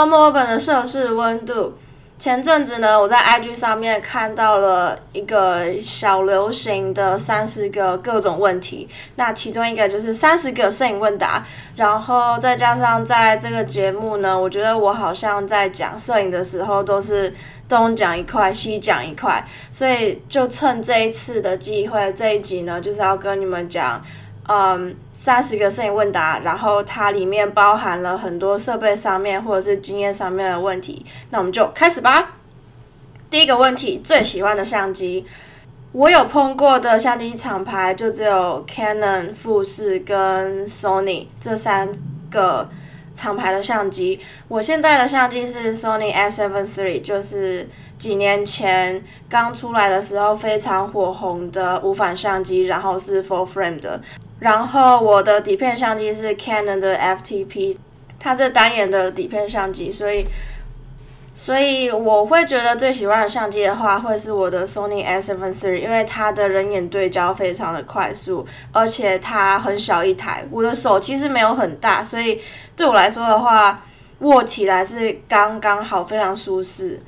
到墨尔本的摄氏温度。前阵子呢，我在 IG 上面看到了一个小流行的三十个各种问题，那其中一个就是三十个摄影问答，然后再加上在这个节目呢，我觉得我好像在讲摄影的时候都是东讲一块西讲一块，所以就趁这一次的机会，这一集呢就是要跟你们讲。嗯，三十个摄影问答，然后它里面包含了很多设备上面或者是经验上面的问题。那我们就开始吧。第一个问题，最喜欢的相机，我有碰过的相机厂牌就只有 Canon、富士跟 Sony 这三个厂牌的相机。我现在的相机是 Sony A7 III，就是几年前刚出来的时候非常火红的无反相机，然后是 Full Frame 的。然后我的底片相机是 Canon 的 FTP，它是单眼的底片相机，所以，所以我会觉得最喜欢的相机的话，会是我的 Sony A7 III，因为它的人眼对焦非常的快速，而且它很小一台，我的手其实没有很大，所以对我来说的话，握起来是刚刚好，非常舒适。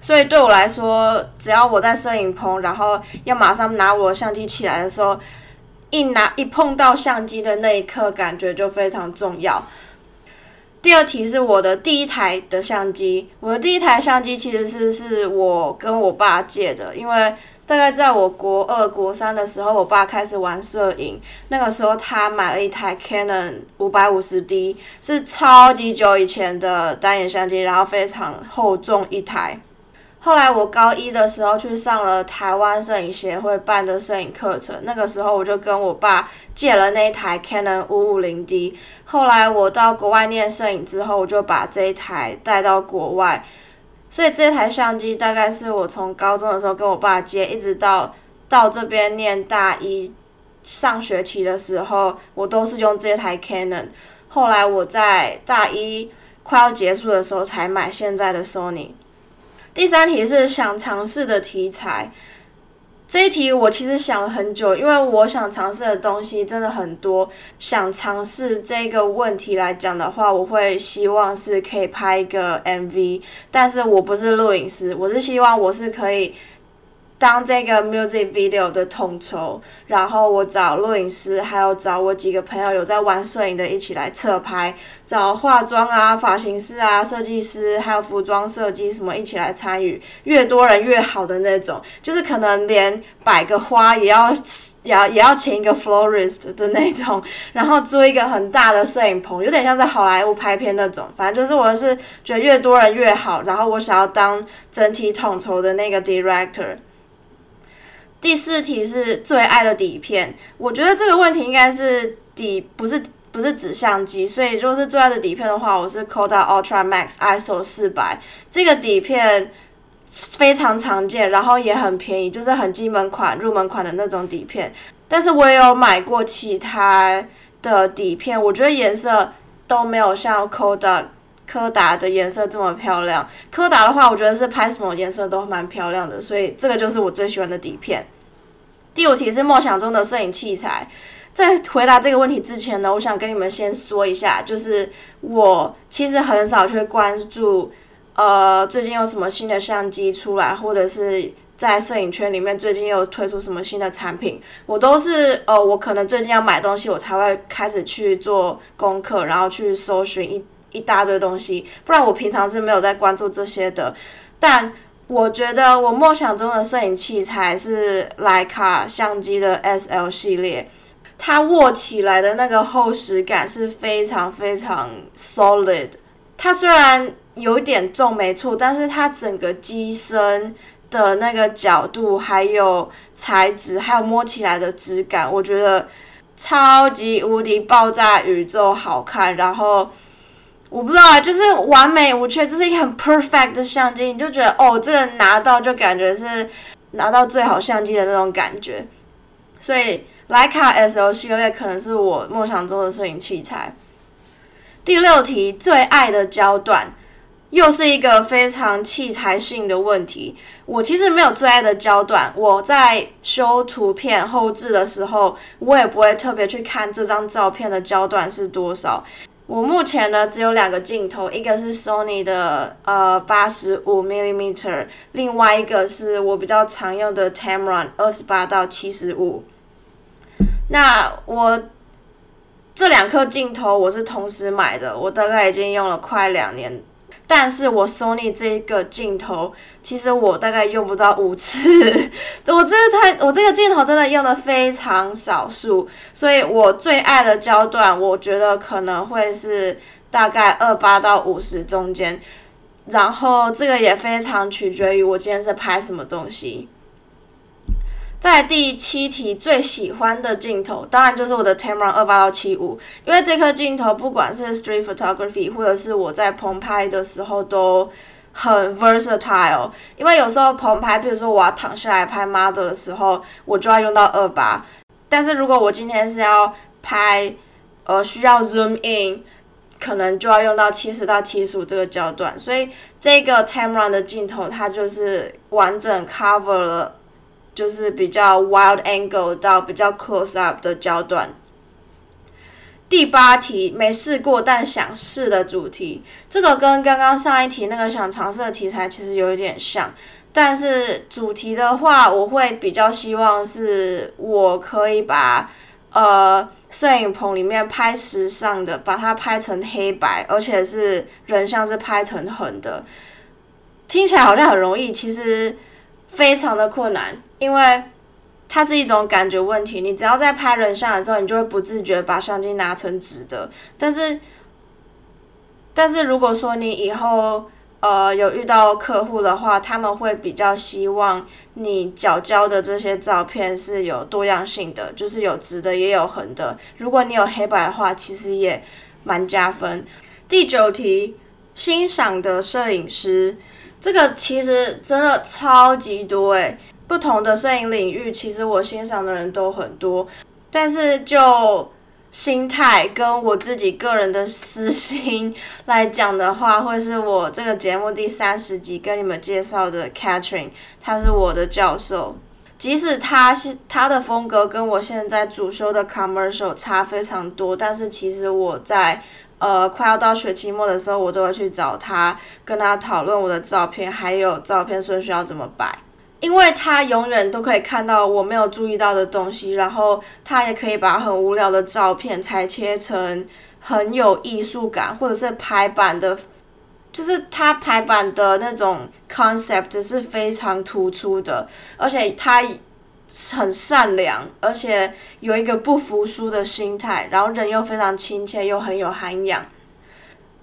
所以对我来说，只要我在摄影棚，然后要马上拿我相机起来的时候。一拿一碰到相机的那一刻，感觉就非常重要。第二题是我的第一台的相机，我的第一台相机其实是是我跟我爸借的，因为大概在我国二、国三的时候，我爸开始玩摄影，那个时候他买了一台 Canon 五百五十 D，是超级久以前的单眼相机，然后非常厚重一台。后来我高一的时候去上了台湾摄影协会办的摄影课程，那个时候我就跟我爸借了那一台 Canon 五五零 D。后来我到国外念摄影之后，我就把这一台带到国外，所以这台相机大概是我从高中的时候跟我爸借，一直到到这边念大一上学期的时候，我都是用这台 Canon。后来我在大一快要结束的时候才买现在的 Sony。第三题是想尝试的题材，这一题我其实想了很久，因为我想尝试的东西真的很多。想尝试这个问题来讲的话，我会希望是可以拍一个 MV，但是我不是录影师，我是希望我是可以。当这个 music video 的统筹，然后我找录影师，还有找我几个朋友有在玩摄影的一起来侧拍，找化妆啊、发型师啊、设计师，还有服装设计什么一起来参与，越多人越好的那种，就是可能连摆个花也要也要也要请一个 florist 的那种，然后租一个很大的摄影棚，有点像在好莱坞拍片那种，反正就是我是觉得越多人越好，然后我想要当整体统筹的那个 director。第四题是最爱的底片，我觉得这个问题应该是底不是不是指相机，所以如果是最爱的底片的话，我是 Kodak Ultra Max ISO 四百，这个底片非常常见，然后也很便宜，就是很基本款、入门款的那种底片。但是我也有买过其他的底片，我觉得颜色都没有像 Kodak 柯达的颜色这么漂亮。柯达的话，我觉得是拍什么颜色都蛮漂亮的，所以这个就是我最喜欢的底片。第五题是梦想中的摄影器材。在回答这个问题之前呢，我想跟你们先说一下，就是我其实很少去关注，呃，最近有什么新的相机出来，或者是在摄影圈里面最近又推出什么新的产品，我都是呃，我可能最近要买东西，我才会开始去做功课，然后去搜寻一。一大堆东西，不然我平常是没有在关注这些的。但我觉得我梦想中的摄影器材是徕卡相机的 S L 系列，它握起来的那个厚实感是非常非常 solid。它虽然有点重，没错，但是它整个机身的那个角度，还有材质，还有摸起来的质感，我觉得超级无敌爆炸宇宙好看，然后。我不知道啊，就是完美无缺，这是一个很 perfect 的相机，你就觉得哦，这个拿到就感觉是拿到最好相机的那种感觉。所以徕卡 S L 系列可能是我梦想中的摄影器材。第六题，最爱的焦段，又是一个非常器材性的问题。我其实没有最爱的焦段，我在修图片后置的时候，我也不会特别去看这张照片的焦段是多少。我目前呢只有两个镜头，一个是 Sony 的呃八十五 mm，另外一个是我比较常用的 Tamron 二十八到七十五。那我这两颗镜头我是同时买的，我大概已经用了快两年。但是我 Sony 这个镜头，其实我大概用不到五次，我这太我这个镜头真的用的非常少数，所以我最爱的焦段，我觉得可能会是大概二八到五十中间，然后这个也非常取决于我今天是拍什么东西。在第七题最喜欢的镜头，当然就是我的 Tamron 二八到七五，因为这颗镜头不管是 Street Photography 或者是我在棚拍的时候都很 versatile。因为有时候棚拍，比如说我要躺下来拍 model 的时候，我就要用到二八。但是如果我今天是要拍，呃，需要 zoom in，可能就要用到七十到七十五这个焦段。所以这个 Tamron 的镜头，它就是完整 cover 了。就是比较 wild angle 到比较 close up 的焦段。第八题没试过但想试的主题，这个跟刚刚上一题那个想尝试的题材其实有一点像，但是主题的话，我会比较希望是我可以把呃摄影棚里面拍时尚的，把它拍成黑白，而且是人像是拍成横的。听起来好像很容易，其实非常的困难。因为它是一种感觉问题，你只要在拍人像的时候，你就会不自觉把相机拿成直的。但是，但是如果说你以后呃有遇到客户的话，他们会比较希望你角交的这些照片是有多样性的，就是有直的也有横的。如果你有黑白的话，其实也蛮加分。第九题，欣赏的摄影师，这个其实真的超级多诶。不同的摄影领域，其实我欣赏的人都很多，但是就心态跟我自己个人的私心来讲的话，会是我这个节目第三十集跟你们介绍的 Catherine，他是我的教授。即使他是他的风格跟我现在主修的 Commercial 差非常多，但是其实我在呃快要到学期末的时候，我都会去找他，跟他讨论我的照片，还有照片顺序要怎么摆。因为他永远都可以看到我没有注意到的东西，然后他也可以把很无聊的照片裁切成很有艺术感，或者是排版的，就是他排版的那种 concept 是非常突出的，而且他很善良，而且有一个不服输的心态，然后人又非常亲切，又很有涵养。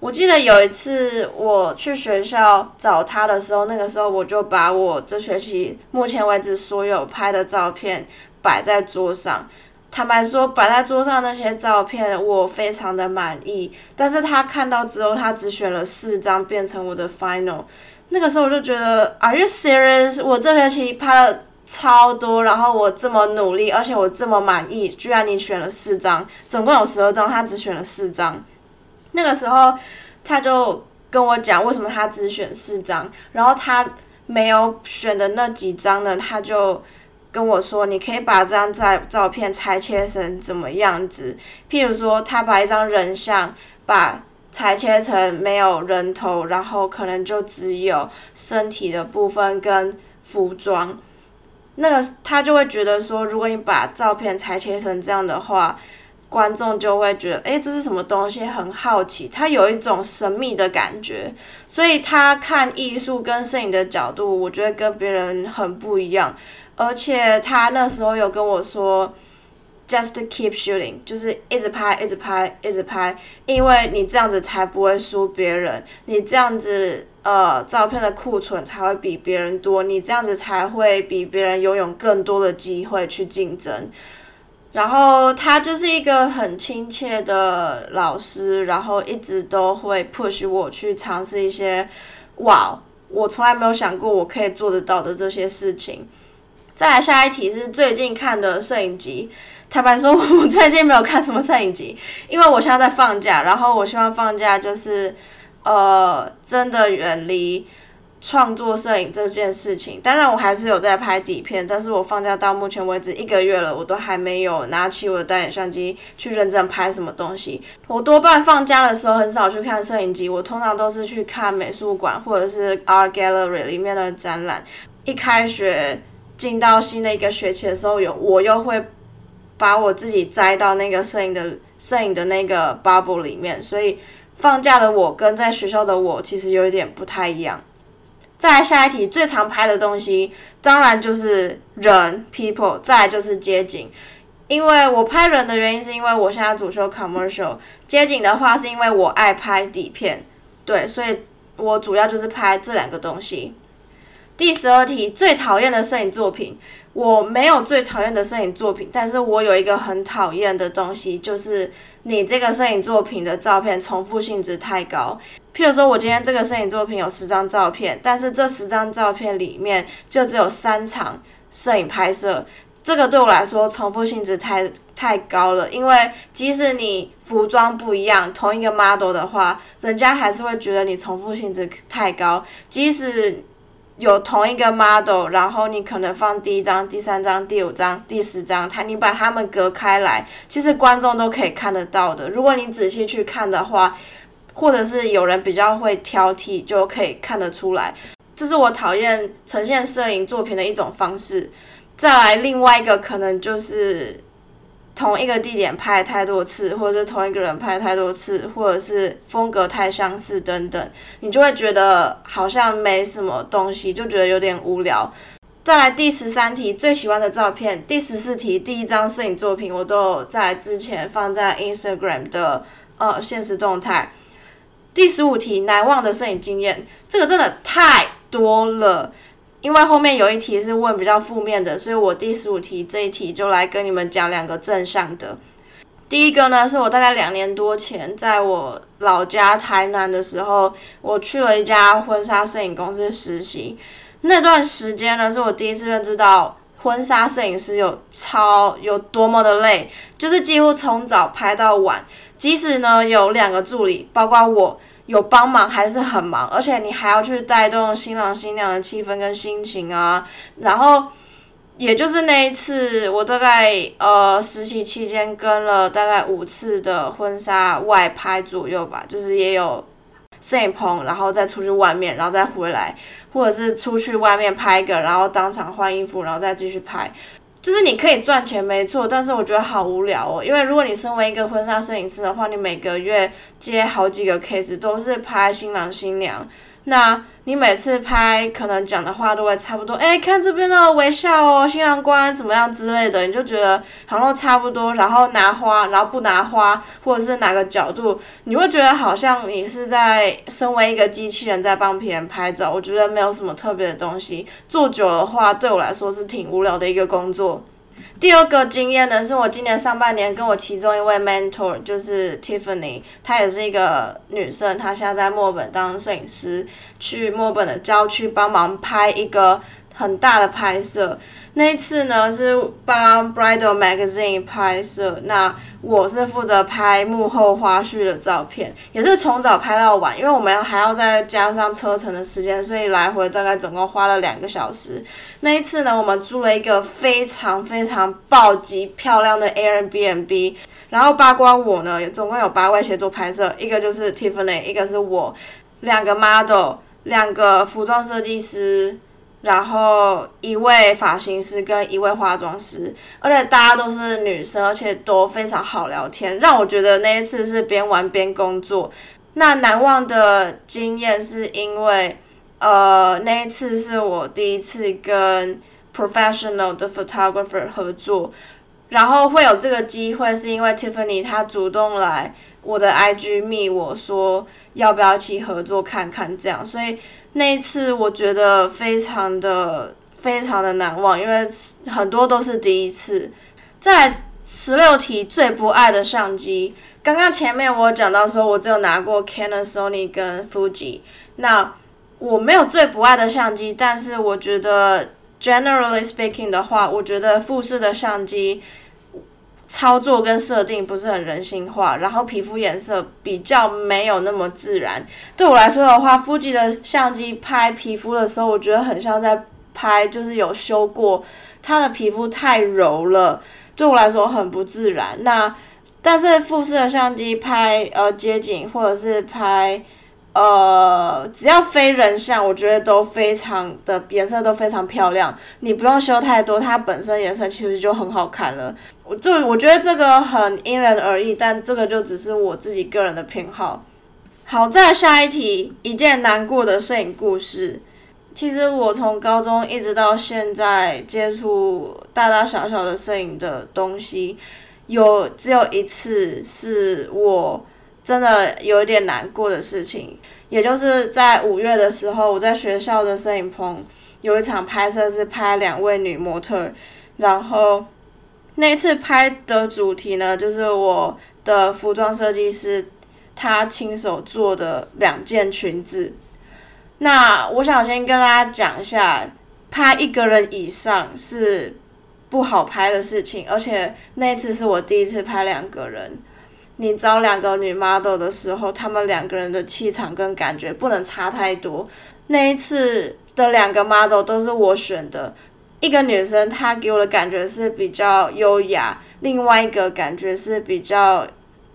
我记得有一次我去学校找他的时候，那个时候我就把我这学期目前为止所有拍的照片摆在桌上。坦白说，摆在桌上那些照片我非常的满意。但是他看到之后，他只选了四张变成我的 final。那个时候我就觉得，Are you serious？我这学期拍了超多，然后我这么努力，而且我这么满意，居然你选了四张，总共有十二张，他只选了四张。那个时候，他就跟我讲为什么他只选四张，然后他没有选的那几张呢，他就跟我说：“你可以把这张照照片裁切成怎么样子？譬如说，他把一张人像把裁切成没有人头，然后可能就只有身体的部分跟服装。那个他就会觉得说，如果你把照片裁切成这样的话。”观众就会觉得，哎，这是什么东西？很好奇，他有一种神秘的感觉，所以他看艺术跟摄影的角度，我觉得跟别人很不一样。而且他那时候有跟我说，just keep shooting，就是一直拍，一直拍，一直拍，因为你这样子才不会输别人，你这样子，呃，照片的库存才会比别人多，你这样子才会比别人拥有更多的机会去竞争。然后他就是一个很亲切的老师，然后一直都会 push 我去尝试一些，哇，我从来没有想过我可以做得到的这些事情。再来下一题是最近看的摄影集。坦白说，我最近没有看什么摄影集，因为我现在在放假，然后我希望放假就是，呃，真的远离。创作摄影这件事情，当然我还是有在拍底片，但是我放假到目前为止一个月了，我都还没有拿起我的单眼相机去认真拍什么东西。我多半放假的时候很少去看摄影机，我通常都是去看美术馆或者是 art gallery 里面的展览。一开学进到新的一个学期的时候，有我又会把我自己栽到那个摄影的摄影的那个 bubble 里面，所以放假的我跟在学校的我其实有一点不太一样。再来下一题，最常拍的东西当然就是人 people，再来就是街景。因为我拍人的原因是因为我现在主修 commercial，街景的话是因为我爱拍底片，对，所以我主要就是拍这两个东西。第十二题，最讨厌的摄影作品，我没有最讨厌的摄影作品，但是我有一个很讨厌的东西，就是你这个摄影作品的照片重复性质太高。譬如说，我今天这个摄影作品有十张照片，但是这十张照片里面就只有三场摄影拍摄，这个对我来说重复性质太太高了。因为即使你服装不一样，同一个 model 的话，人家还是会觉得你重复性质太高。即使有同一个 model，然后你可能放第一张、第三张、第五张、第十张，它你把它们隔开来，其实观众都可以看得到的。如果你仔细去看的话。或者是有人比较会挑剔，就可以看得出来，这是我讨厌呈现摄影作品的一种方式。再来，另外一个可能就是同一个地点拍太多次，或者是同一个人拍太多次，或者是风格太相似等等，你就会觉得好像没什么东西，就觉得有点无聊。再来第十三题，最喜欢的照片。第十四题，第一张摄影作品我都在之前放在 Instagram 的呃现实动态。第十五题，难忘的摄影经验，这个真的太多了，因为后面有一题是问比较负面的，所以我第十五题这一题就来跟你们讲两个正向的。第一个呢，是我大概两年多前在我老家台南的时候，我去了一家婚纱摄影公司实习，那段时间呢，是我第一次认知到婚纱摄影师有超有多么的累，就是几乎从早拍到晚。即使呢有两个助理，包括我有帮忙，还是很忙，而且你还要去带动新郎新娘的气氛跟心情啊。然后，也就是那一次，我大概呃实习期间跟了大概五次的婚纱外拍左右吧，就是也有摄影棚，然后再出去外面，然后再回来，或者是出去外面拍个，然后当场换衣服，然后再继续拍。就是你可以赚钱没错，但是我觉得好无聊哦。因为如果你身为一个婚纱摄影师的话，你每个月接好几个 case 都是拍新郎新娘，那。你每次拍可能讲的话都会差不多，哎，看这边的微笑哦，新郎官怎么样之类的，你就觉得好像差不多。然后拿花，然后不拿花，或者是哪个角度，你会觉得好像你是在身为一个机器人在帮别人拍照。我觉得没有什么特别的东西，做久的话对我来说是挺无聊的一个工作。第二个经验呢，是我今年上半年跟我其中一位 mentor，就是 Tiffany，她也是一个女生，她现在在墨尔本当摄影师，去墨尔本的郊区帮忙拍一个很大的拍摄。那一次呢是帮 Bridal Magazine 拍摄，那我是负责拍幕后花絮的照片，也是从早拍到晚，因为我们还要再加上车程的时间，所以来回大概总共花了两个小时。那一次呢，我们租了一个非常非常暴击漂亮的 Airbnb，然后八卦我呢，总共有八位协助拍摄，一个就是 Tiffany，一个是我，两个 model，两个服装设计师。然后一位发型师跟一位化妆师，而且大家都是女生，而且都非常好聊天，让我觉得那一次是边玩边工作。那难忘的经验是因为，呃，那一次是我第一次跟 professional 的 photographer 合作，然后会有这个机会是因为 Tiffany 她主动来我的 IG 密我说要不要一起合作看看这样，所以。那一次我觉得非常的非常的难忘，因为很多都是第一次。在十六题最不爱的相机，刚刚前面我讲到说我只有拿过 Canon、Sony 跟 Fuji，那我没有最不爱的相机，但是我觉得 generally speaking 的话，我觉得富士的相机操作跟设定不是很人性化，然后皮肤颜色比较没有那么自然。对我来说的话，富 i 的相机拍皮肤的时候，我觉得很像在拍，就是有修过，它的皮肤太柔了，对我来说很不自然。那但是富士的相机拍呃街景或者是拍。呃，只要非人像，我觉得都非常的颜色都非常漂亮。你不用修太多，它本身颜色其实就很好看了。我就我觉得这个很因人而异，但这个就只是我自己个人的偏好。好，再下一题，一件难过的摄影故事。其实我从高中一直到现在接触大大小小的摄影的东西，有只有一次是我。真的有一点难过的事情，也就是在五月的时候，我在学校的摄影棚有一场拍摄，是拍两位女模特，然后那次拍的主题呢，就是我的服装设计师他亲手做的两件裙子。那我想先跟大家讲一下，拍一个人以上是不好拍的事情，而且那次是我第一次拍两个人。你找两个女 model 的时候，她们两个人的气场跟感觉不能差太多。那一次的两个 model 都是我选的，一个女生她给我的感觉是比较优雅，另外一个感觉是比较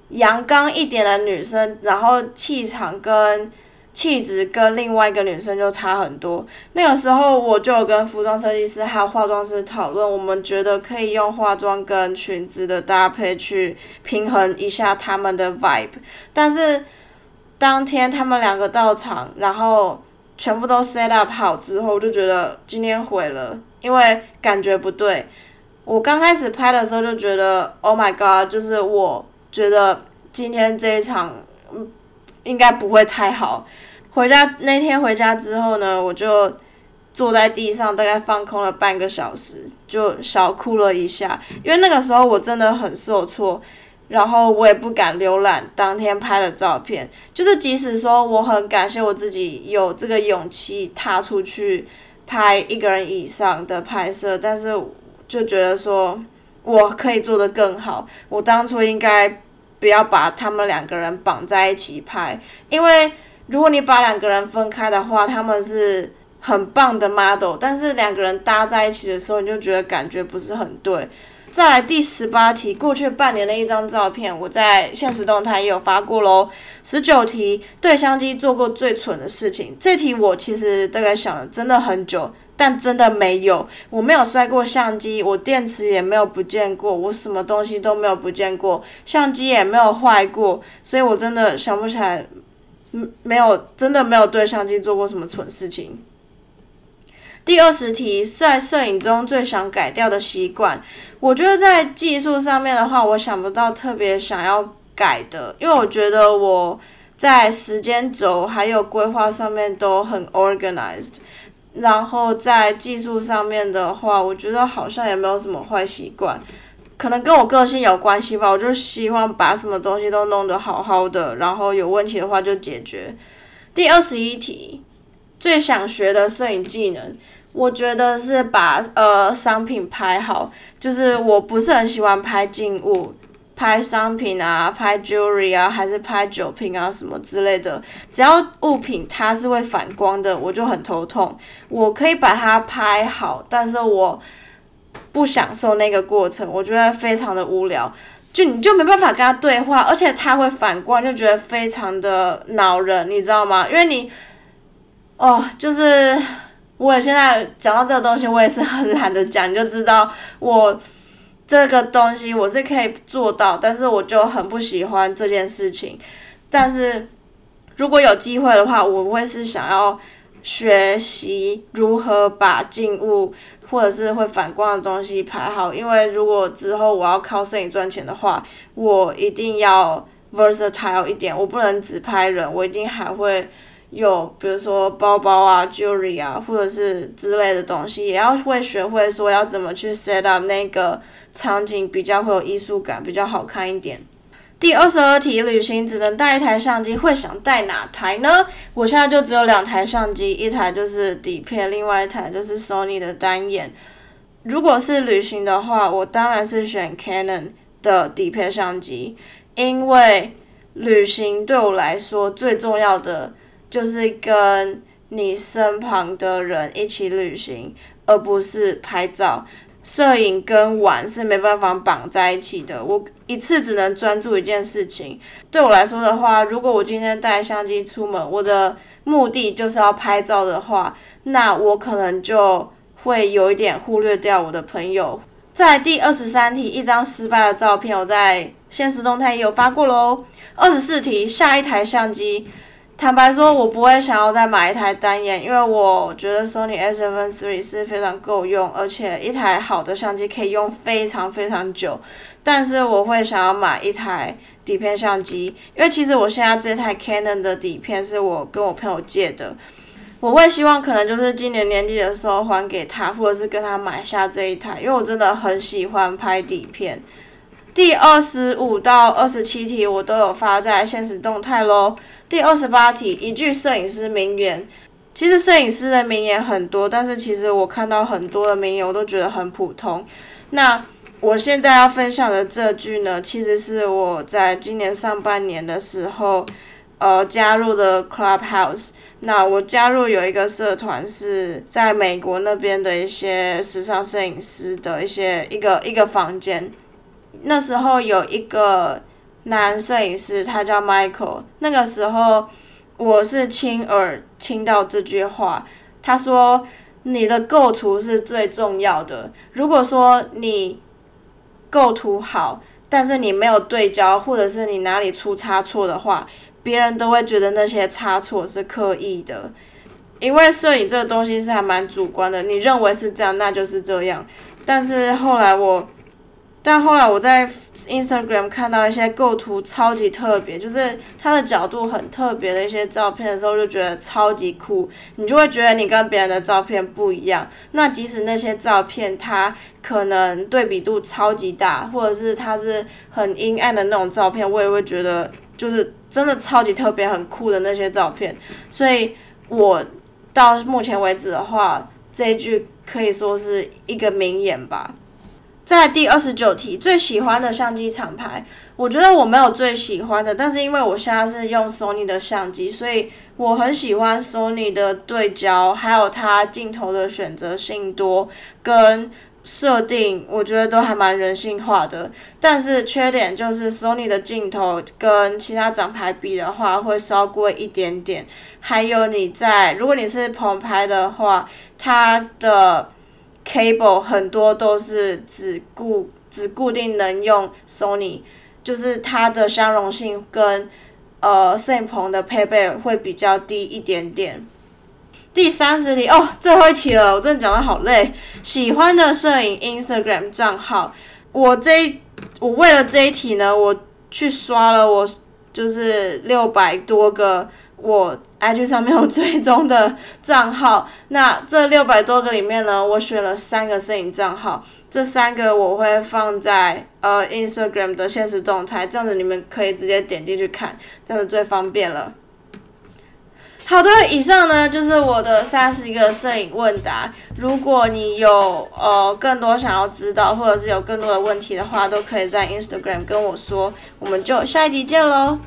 阳刚一点的女生，然后气场跟。气质跟另外一个女生就差很多。那个时候我就有跟服装设计师还有化妆师讨论，我们觉得可以用化妆跟裙子的搭配去平衡一下他们的 vibe。但是当天他们两个到场，然后全部都 set up 好之后，我就觉得今天毁了，因为感觉不对。我刚开始拍的时候就觉得 Oh my God，就是我觉得今天这一场。应该不会太好。回家那天回家之后呢，我就坐在地上，大概放空了半个小时，就小哭了一下。因为那个时候我真的很受挫，然后我也不敢浏览当天拍的照片。就是即使说我很感谢我自己有这个勇气踏出去拍一个人以上的拍摄，但是就觉得说我可以做得更好。我当初应该。不要把他们两个人绑在一起拍，因为如果你把两个人分开的话，他们是很棒的 model，但是两个人搭在一起的时候，你就觉得感觉不是很对。再来第十八题，过去半年的一张照片，我在现实动态也有发过喽。十九题，对相机做过最蠢的事情，这题我其实大概想了真的很久。但真的没有，我没有摔过相机，我电池也没有不见过，我什么东西都没有不见过，相机也没有坏过，所以我真的想不起来，嗯，没有，真的没有对相机做过什么蠢事情。第二十题，在摄影中最想改掉的习惯，我觉得在技术上面的话，我想不到特别想要改的，因为我觉得我在时间轴还有规划上面都很 organized。然后在技术上面的话，我觉得好像也没有什么坏习惯，可能跟我个性有关系吧。我就希望把什么东西都弄得好好的，然后有问题的话就解决。第二十一题，最想学的摄影技能，我觉得是把呃商品拍好，就是我不是很喜欢拍静物。拍商品啊，拍 jewelry 啊，还是拍酒瓶啊，什么之类的，只要物品它是会反光的，我就很头痛。我可以把它拍好，但是我不享受那个过程，我觉得非常的无聊。就你就没办法跟他对话，而且它会反光，就觉得非常的恼人，你知道吗？因为你，哦，就是我现在讲到这个东西，我也是很懒得讲，你就知道我。这个东西我是可以做到，但是我就很不喜欢这件事情。但是如果有机会的话，我会是想要学习如何把静物或者是会反光的东西拍好。因为如果之后我要靠摄影赚钱的话，我一定要 versatile 一点，我不能只拍人，我一定还会。有，比如说包包啊、jewelry 啊，或者是之类的东西，也要会学会说要怎么去 set up 那个场景，比较会有艺术感，比较好看一点。第二十二题，旅行只能带一台相机，会想带哪台呢？我现在就只有两台相机，一台就是底片，另外一台就是 Sony 的单眼。如果是旅行的话，我当然是选 Canon。的底片相机，因为旅行对我来说最重要的就是跟你身旁的人一起旅行，而不是拍照。摄影跟玩是没办法绑在一起的，我一次只能专注一件事情。对我来说的话，如果我今天带相机出门，我的目的就是要拍照的话，那我可能就会有一点忽略掉我的朋友。在第二十三题，一张失败的照片，我在现实动态也有发过喽。二十四题，下一台相机。坦白说，我不会想要再买一台单眼，因为我觉得 Sony A7 III 是非常够用，而且一台好的相机可以用非常非常久。但是我会想要买一台底片相机，因为其实我现在这台 Canon 的底片是我跟我朋友借的，我会希望可能就是今年年底的时候还给他，或者是跟他买下这一台，因为我真的很喜欢拍底片。第二十五到二十七题我都有发在现实动态喽。第二十八题，一句摄影师名言。其实摄影师的名言很多，但是其实我看到很多的名言，我都觉得很普通。那我现在要分享的这句呢，其实是我在今年上半年的时候，呃，加入的 Clubhouse。那我加入有一个社团，是在美国那边的一些时尚摄影师的一些一个一个房间。那时候有一个男摄影师，他叫 Michael。那个时候我是亲耳听到这句话，他说：“你的构图是最重要的。如果说你构图好，但是你没有对焦，或者是你哪里出差错的话，别人都会觉得那些差错是刻意的。因为摄影这个东西是还蛮主观的，你认为是这样，那就是这样。但是后来我。”但后来我在 Instagram 看到一些构图超级特别，就是它的角度很特别的一些照片的时候，就觉得超级酷。你就会觉得你跟别人的照片不一样。那即使那些照片它可能对比度超级大，或者是它是很阴暗的那种照片，我也会觉得就是真的超级特别、很酷的那些照片。所以我到目前为止的话，这一句可以说是一个名言吧。在第二十九题，最喜欢的相机厂牌，我觉得我没有最喜欢的，但是因为我现在是用 Sony 的相机，所以我很喜欢 Sony 的对焦，还有它镜头的选择性多跟设定，我觉得都还蛮人性化的。但是缺点就是 Sony 的镜头跟其他厂牌比的话，会稍贵一点点。还有你在，如果你是棚拍的话，它的。Cable 很多都是只固只固定能用 Sony，就是它的相容性跟呃摄影棚的配备会比较低一点点。第三十题哦，最后一题了，我真的讲的好累。喜欢的摄影 Instagram 账号，我这我为了这一题呢，我去刷了我就是六百多个。我 IG 上面有追踪的账号，那这六百多个里面呢，我选了三个摄影账号，这三个我会放在呃 Instagram 的现实动态，这样子你们可以直接点进去看，这样子最方便了。好的，以上呢就是我的三十个摄影问答，如果你有呃更多想要知道，或者是有更多的问题的话，都可以在 Instagram 跟我说，我们就下一集见喽。